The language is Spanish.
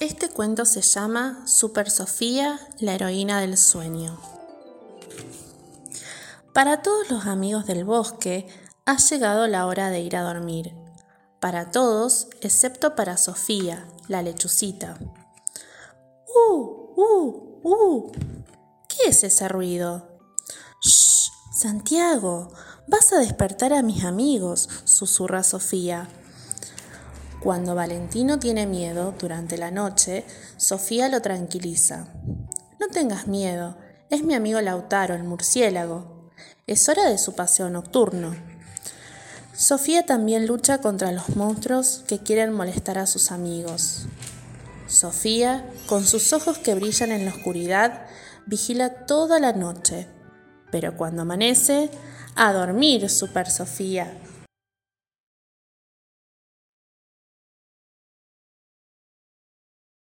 Este cuento se llama Super Sofía, la heroína del sueño. Para todos los amigos del bosque ha llegado la hora de ir a dormir. Para todos, excepto para Sofía, la lechucita. ¡Uh! ¡Uh! ¡Uh! ¿Qué es ese ruido? ¡Shh! Santiago, vas a despertar a mis amigos, susurra Sofía. Cuando Valentino tiene miedo durante la noche, Sofía lo tranquiliza. No tengas miedo, es mi amigo Lautaro, el murciélago. Es hora de su paseo nocturno. Sofía también lucha contra los monstruos que quieren molestar a sus amigos. Sofía, con sus ojos que brillan en la oscuridad, vigila toda la noche. Pero cuando amanece, a dormir, Super Sofía.